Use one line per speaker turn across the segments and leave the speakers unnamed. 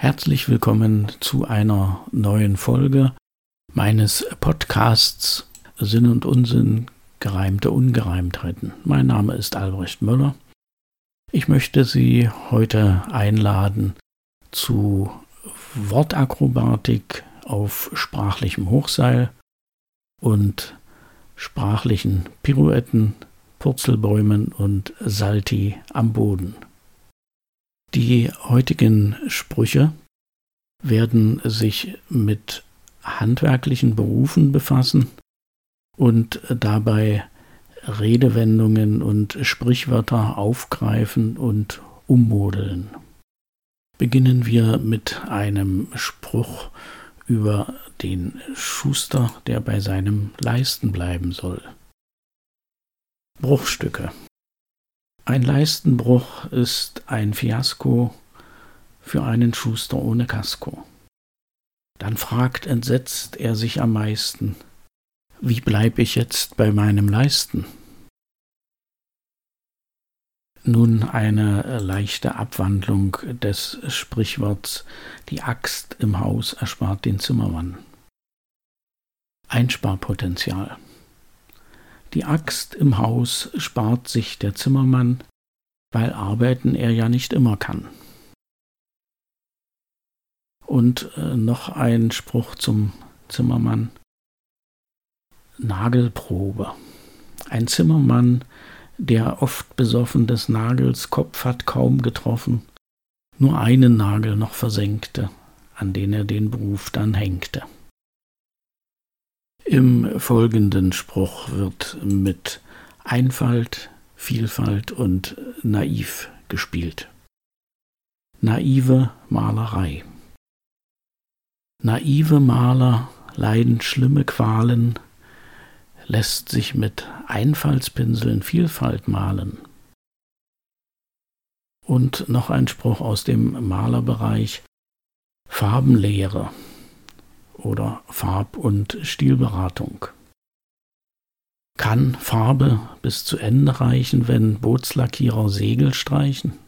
Herzlich willkommen zu einer neuen Folge meines Podcasts Sinn und Unsinn, gereimte Ungereimtheiten. Mein Name ist Albrecht Möller. Ich möchte Sie heute einladen zu Wortakrobatik auf sprachlichem Hochseil und sprachlichen Pirouetten, Purzelbäumen und Salti am Boden. Die heutigen Sprüche werden sich mit handwerklichen Berufen befassen und dabei Redewendungen und Sprichwörter aufgreifen und ummodeln. Beginnen wir mit einem Spruch über den Schuster, der bei seinem Leisten bleiben soll. Bruchstücke ein Leistenbruch ist ein Fiasko für einen Schuster ohne Kasko. Dann fragt entsetzt er sich am meisten, wie bleib ich jetzt bei meinem Leisten? Nun eine leichte Abwandlung des Sprichworts Die Axt im Haus erspart den Zimmermann. Einsparpotenzial. Die Axt im Haus spart sich der Zimmermann, weil arbeiten er ja nicht immer kann. Und äh, noch ein Spruch zum Zimmermann. Nagelprobe. Ein Zimmermann, der oft besoffen des Nagels Kopf hat kaum getroffen, nur einen Nagel noch versenkte, an den er den Beruf dann hängte. Im folgenden Spruch wird mit Einfalt, Vielfalt und naiv gespielt. Naive Malerei. Naive Maler leiden schlimme Qualen, lässt sich mit Einfallspinseln Vielfalt malen. Und noch ein Spruch aus dem Malerbereich Farbenlehre oder Farb- und Stilberatung. Kann Farbe bis zu Ende reichen, wenn Bootslackierer Segel streichen?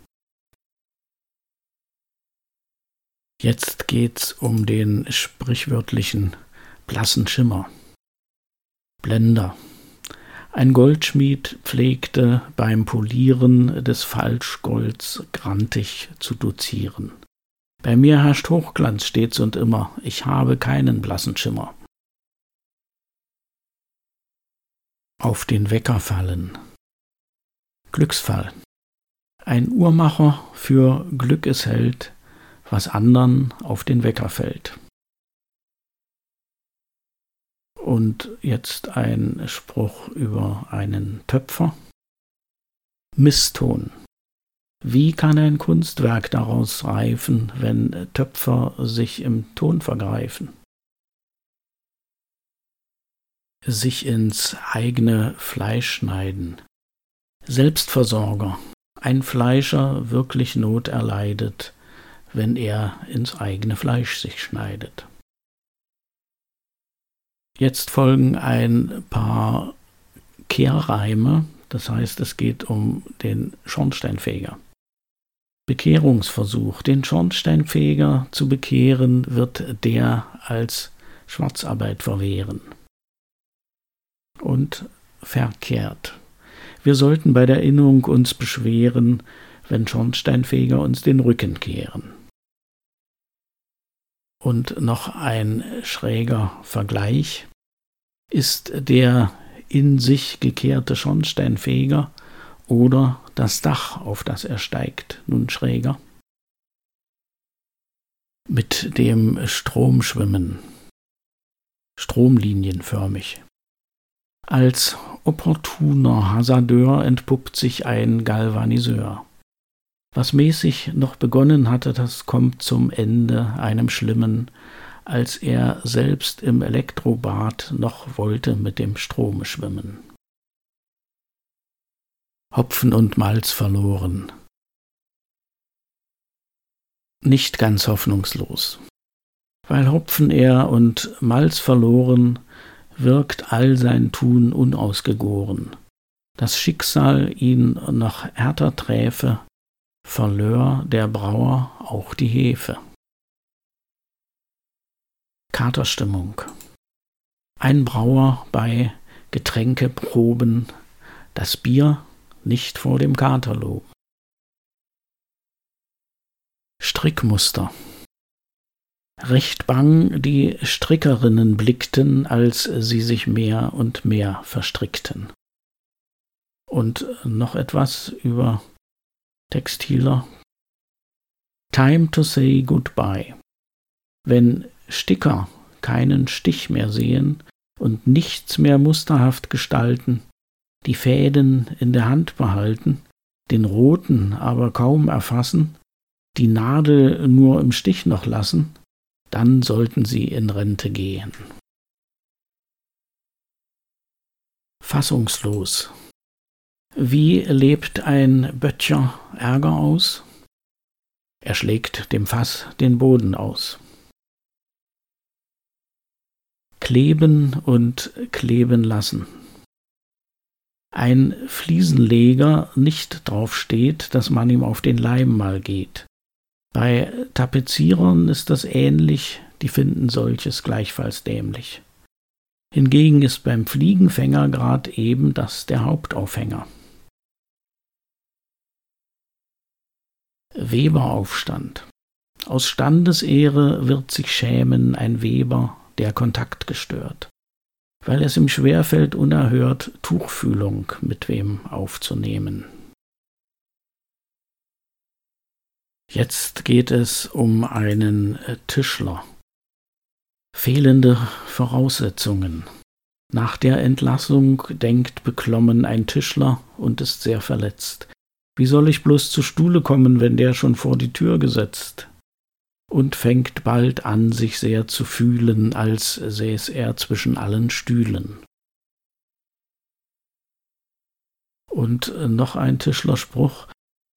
Jetzt geht's um den sprichwörtlichen blassen Schimmer. Blender. Ein Goldschmied pflegte beim Polieren des Falschgolds grantig zu dozieren. Bei mir herrscht Hochglanz stets und immer, ich habe keinen blassen Schimmer. Auf den Wecker fallen. Glücksfall. Ein Uhrmacher für Glück es hält, was andern auf den Wecker fällt. Und jetzt ein Spruch über einen Töpfer. Misston. Wie kann ein Kunstwerk daraus reifen, wenn Töpfer sich im Ton vergreifen? Sich ins eigene Fleisch schneiden. Selbstversorger. Ein Fleischer wirklich Not erleidet, wenn er ins eigene Fleisch sich schneidet. Jetzt folgen ein paar Kehrreime, das heißt es geht um den Schornsteinfeger. Bekehrungsversuch. Den Schornsteinfeger zu bekehren, wird der als Schwarzarbeit verwehren. Und verkehrt. Wir sollten bei der Erinnerung uns beschweren, wenn Schornsteinfeger uns den Rücken kehren. Und noch ein schräger Vergleich. Ist der in sich gekehrte Schornsteinfeger oder das Dach, auf das er steigt, nun schräger. Mit dem Strom schwimmen, stromlinienförmig. Als opportuner Hasardeur entpuppt sich ein Galvaniseur. Was mäßig noch begonnen hatte, das kommt zum Ende einem Schlimmen, als er selbst im Elektrobad noch wollte mit dem Strome schwimmen. Hopfen und Malz verloren. Nicht ganz hoffnungslos. Weil Hopfen er und Malz verloren, wirkt all sein Tun unausgegoren. Das Schicksal ihn noch härter träfe, verlor der Brauer auch die Hefe. Katerstimmung. Ein Brauer bei Getränkeproben das Bier nicht vor dem Kater. Strickmuster. Recht bang die Strickerinnen blickten, als sie sich mehr und mehr verstrickten. Und noch etwas über Textiler. Time to say goodbye. Wenn Sticker keinen Stich mehr sehen und nichts mehr musterhaft gestalten, die Fäden in der Hand behalten, den roten aber kaum erfassen, die Nadel nur im Stich noch lassen, dann sollten sie in Rente gehen. Fassungslos. Wie lebt ein Böttcher Ärger aus? Er schlägt dem Fass den Boden aus. Kleben und kleben lassen. Ein Fliesenleger nicht drauf steht, dass man ihm auf den Leim mal geht. Bei Tapezierern ist das ähnlich, die finden solches gleichfalls dämlich. Hingegen ist beim Fliegenfänger grad eben das der Hauptaufhänger. Weberaufstand. Aus Standesehre wird sich schämen ein Weber, der Kontakt gestört, weil es ihm schwerfällt, unerhört Tuchfühlung mit wem aufzunehmen. Jetzt geht es um einen äh, Tischler. Fehlende Voraussetzungen. Nach der Entlassung denkt beklommen ein Tischler und ist sehr verletzt. Wie soll ich bloß zu Stuhle kommen, wenn der schon vor die Tür gesetzt? Und fängt bald an, sich sehr zu fühlen, als säß er zwischen allen Stühlen. Und noch ein Tischlerspruch,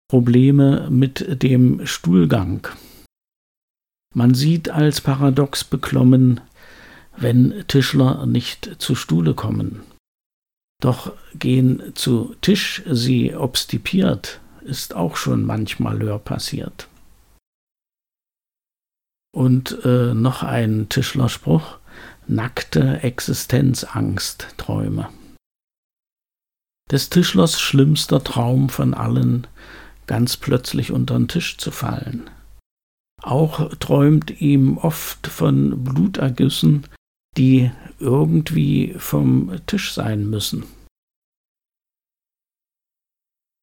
Probleme mit dem Stuhlgang. Man sieht als paradox beklommen, wenn Tischler nicht zu Stuhle kommen. Doch gehen zu Tisch sie obstipiert, ist auch schon manchmal hör passiert. Und äh, noch ein Tischlerspruch, nackte Existenzangst-Träume. Des Tischlers schlimmster Traum von allen ganz plötzlich unter den Tisch zu fallen. Auch träumt ihm oft von Blutergüssen, die irgendwie vom Tisch sein müssen.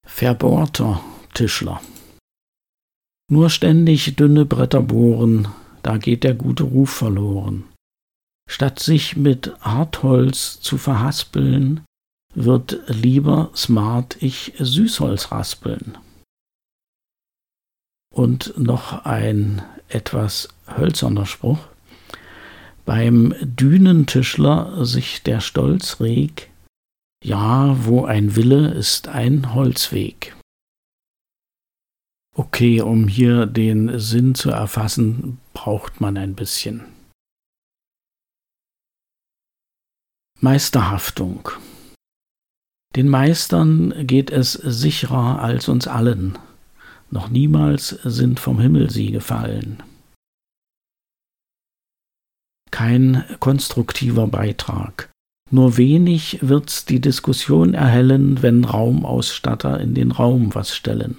Verbohrter Tischler. Nur ständig dünne Bretter bohren, da geht der gute Ruf verloren. Statt sich mit Hartholz zu verhaspeln, wird lieber smart ich Süßholz raspeln und noch ein etwas hölzerner Spruch. Beim Dünentischler sich der Stolz reg, ja, wo ein Wille ist ein Holzweg. Okay, um hier den Sinn zu erfassen, braucht man ein bisschen. Meisterhaftung. Den Meistern geht es sicherer als uns allen noch niemals sind vom Himmel sie gefallen. Kein konstruktiver Beitrag. Nur wenig wird's die Diskussion erhellen, wenn Raumausstatter in den Raum was stellen.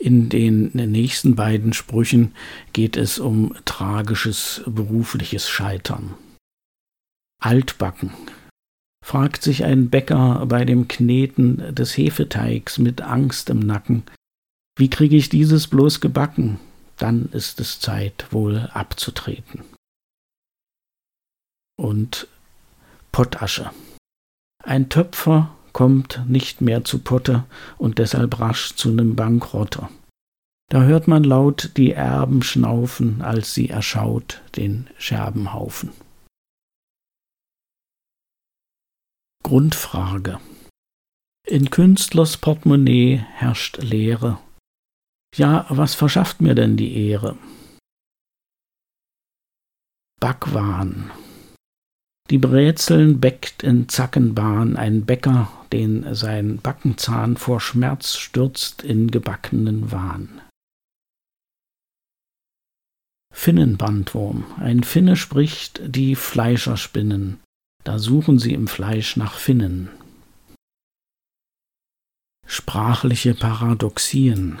In den nächsten beiden Sprüchen geht es um tragisches berufliches Scheitern. Altbacken fragt sich ein Bäcker bei dem Kneten des Hefeteigs mit Angst im Nacken, wie kriege ich dieses bloß gebacken? Dann ist es Zeit, wohl abzutreten. Und Pottasche. Ein Töpfer kommt nicht mehr zu Potte und deshalb rasch zu nem Bankrotter. Da hört man laut die Erben schnaufen, als sie erschaut den Scherbenhaufen. Grundfrage. In Künstlers Portemonnaie herrscht Leere. Ja, was verschafft mir denn die Ehre? Backwahn. Die Brezeln bäckt in Zackenbahn ein Bäcker, den sein Backenzahn vor Schmerz stürzt in gebackenen Wahn. Finnenbandwurm. Ein Finne spricht, die Fleischer spinnen. Da suchen sie im Fleisch nach Finnen. Sprachliche Paradoxien.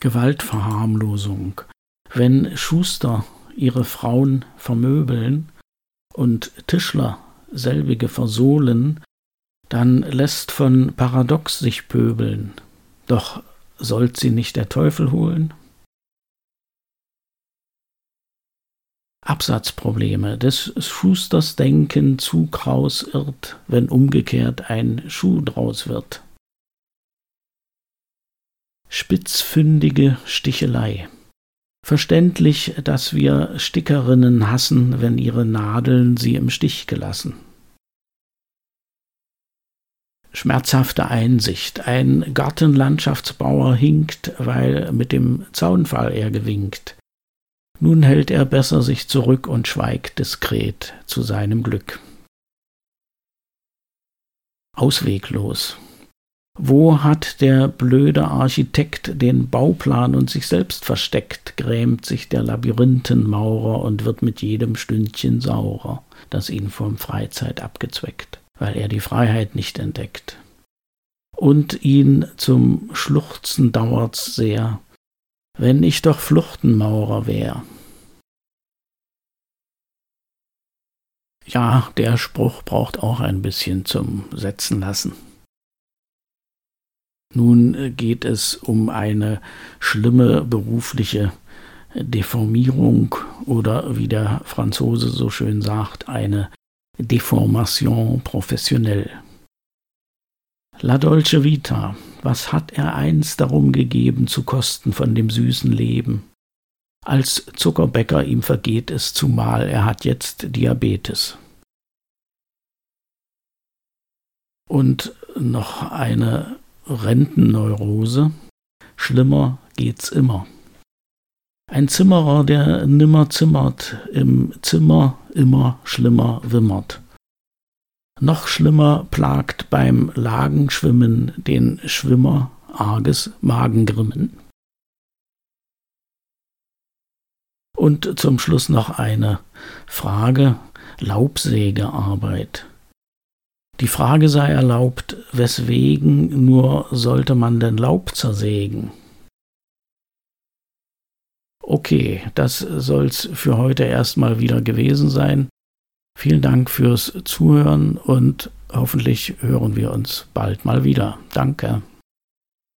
Gewaltverharmlosung. Wenn Schuster ihre Frauen vermöbeln und Tischler selbige versohlen, dann lässt von Paradox sich pöbeln. Doch sollt sie nicht der Teufel holen? Absatzprobleme des Schusters Denken zu kraus irrt, wenn umgekehrt ein Schuh draus wird. Spitzfündige Stichelei. Verständlich, dass wir Stickerinnen hassen, wenn ihre Nadeln sie im Stich gelassen. Schmerzhafte Einsicht. Ein Gartenlandschaftsbauer hinkt, weil mit dem Zaunfall er gewinkt. Nun hält er besser sich zurück und schweigt diskret zu seinem Glück. Ausweglos. Wo hat der blöde Architekt den Bauplan und sich selbst versteckt, grämt sich der Labyrinthenmaurer und wird mit jedem Stündchen saurer, das ihn vom Freizeit abgezweckt, weil er die Freiheit nicht entdeckt. Und ihn zum Schluchzen dauert's sehr, wenn ich doch Fluchtenmaurer wär. Ja, der Spruch braucht auch ein bisschen zum Setzen lassen. Nun geht es um eine schlimme berufliche Deformierung oder wie der Franzose so schön sagt, eine Deformation professionnelle. La Dolce Vita, was hat er einst darum gegeben zu kosten von dem süßen Leben? Als Zuckerbäcker ihm vergeht es, zumal er hat jetzt Diabetes. Und noch eine Rentenneurose. Schlimmer geht's immer. Ein Zimmerer, der nimmer zimmert, im Zimmer immer schlimmer wimmert. Noch schlimmer plagt beim Lagenschwimmen den Schwimmer arges Magengrimmen. Und zum Schluss noch eine Frage Laubsägearbeit. Die Frage sei erlaubt, weswegen nur sollte man denn Laub zersägen? Okay, das soll's für heute erstmal wieder gewesen sein. Vielen Dank fürs Zuhören und hoffentlich hören wir uns bald mal wieder. Danke.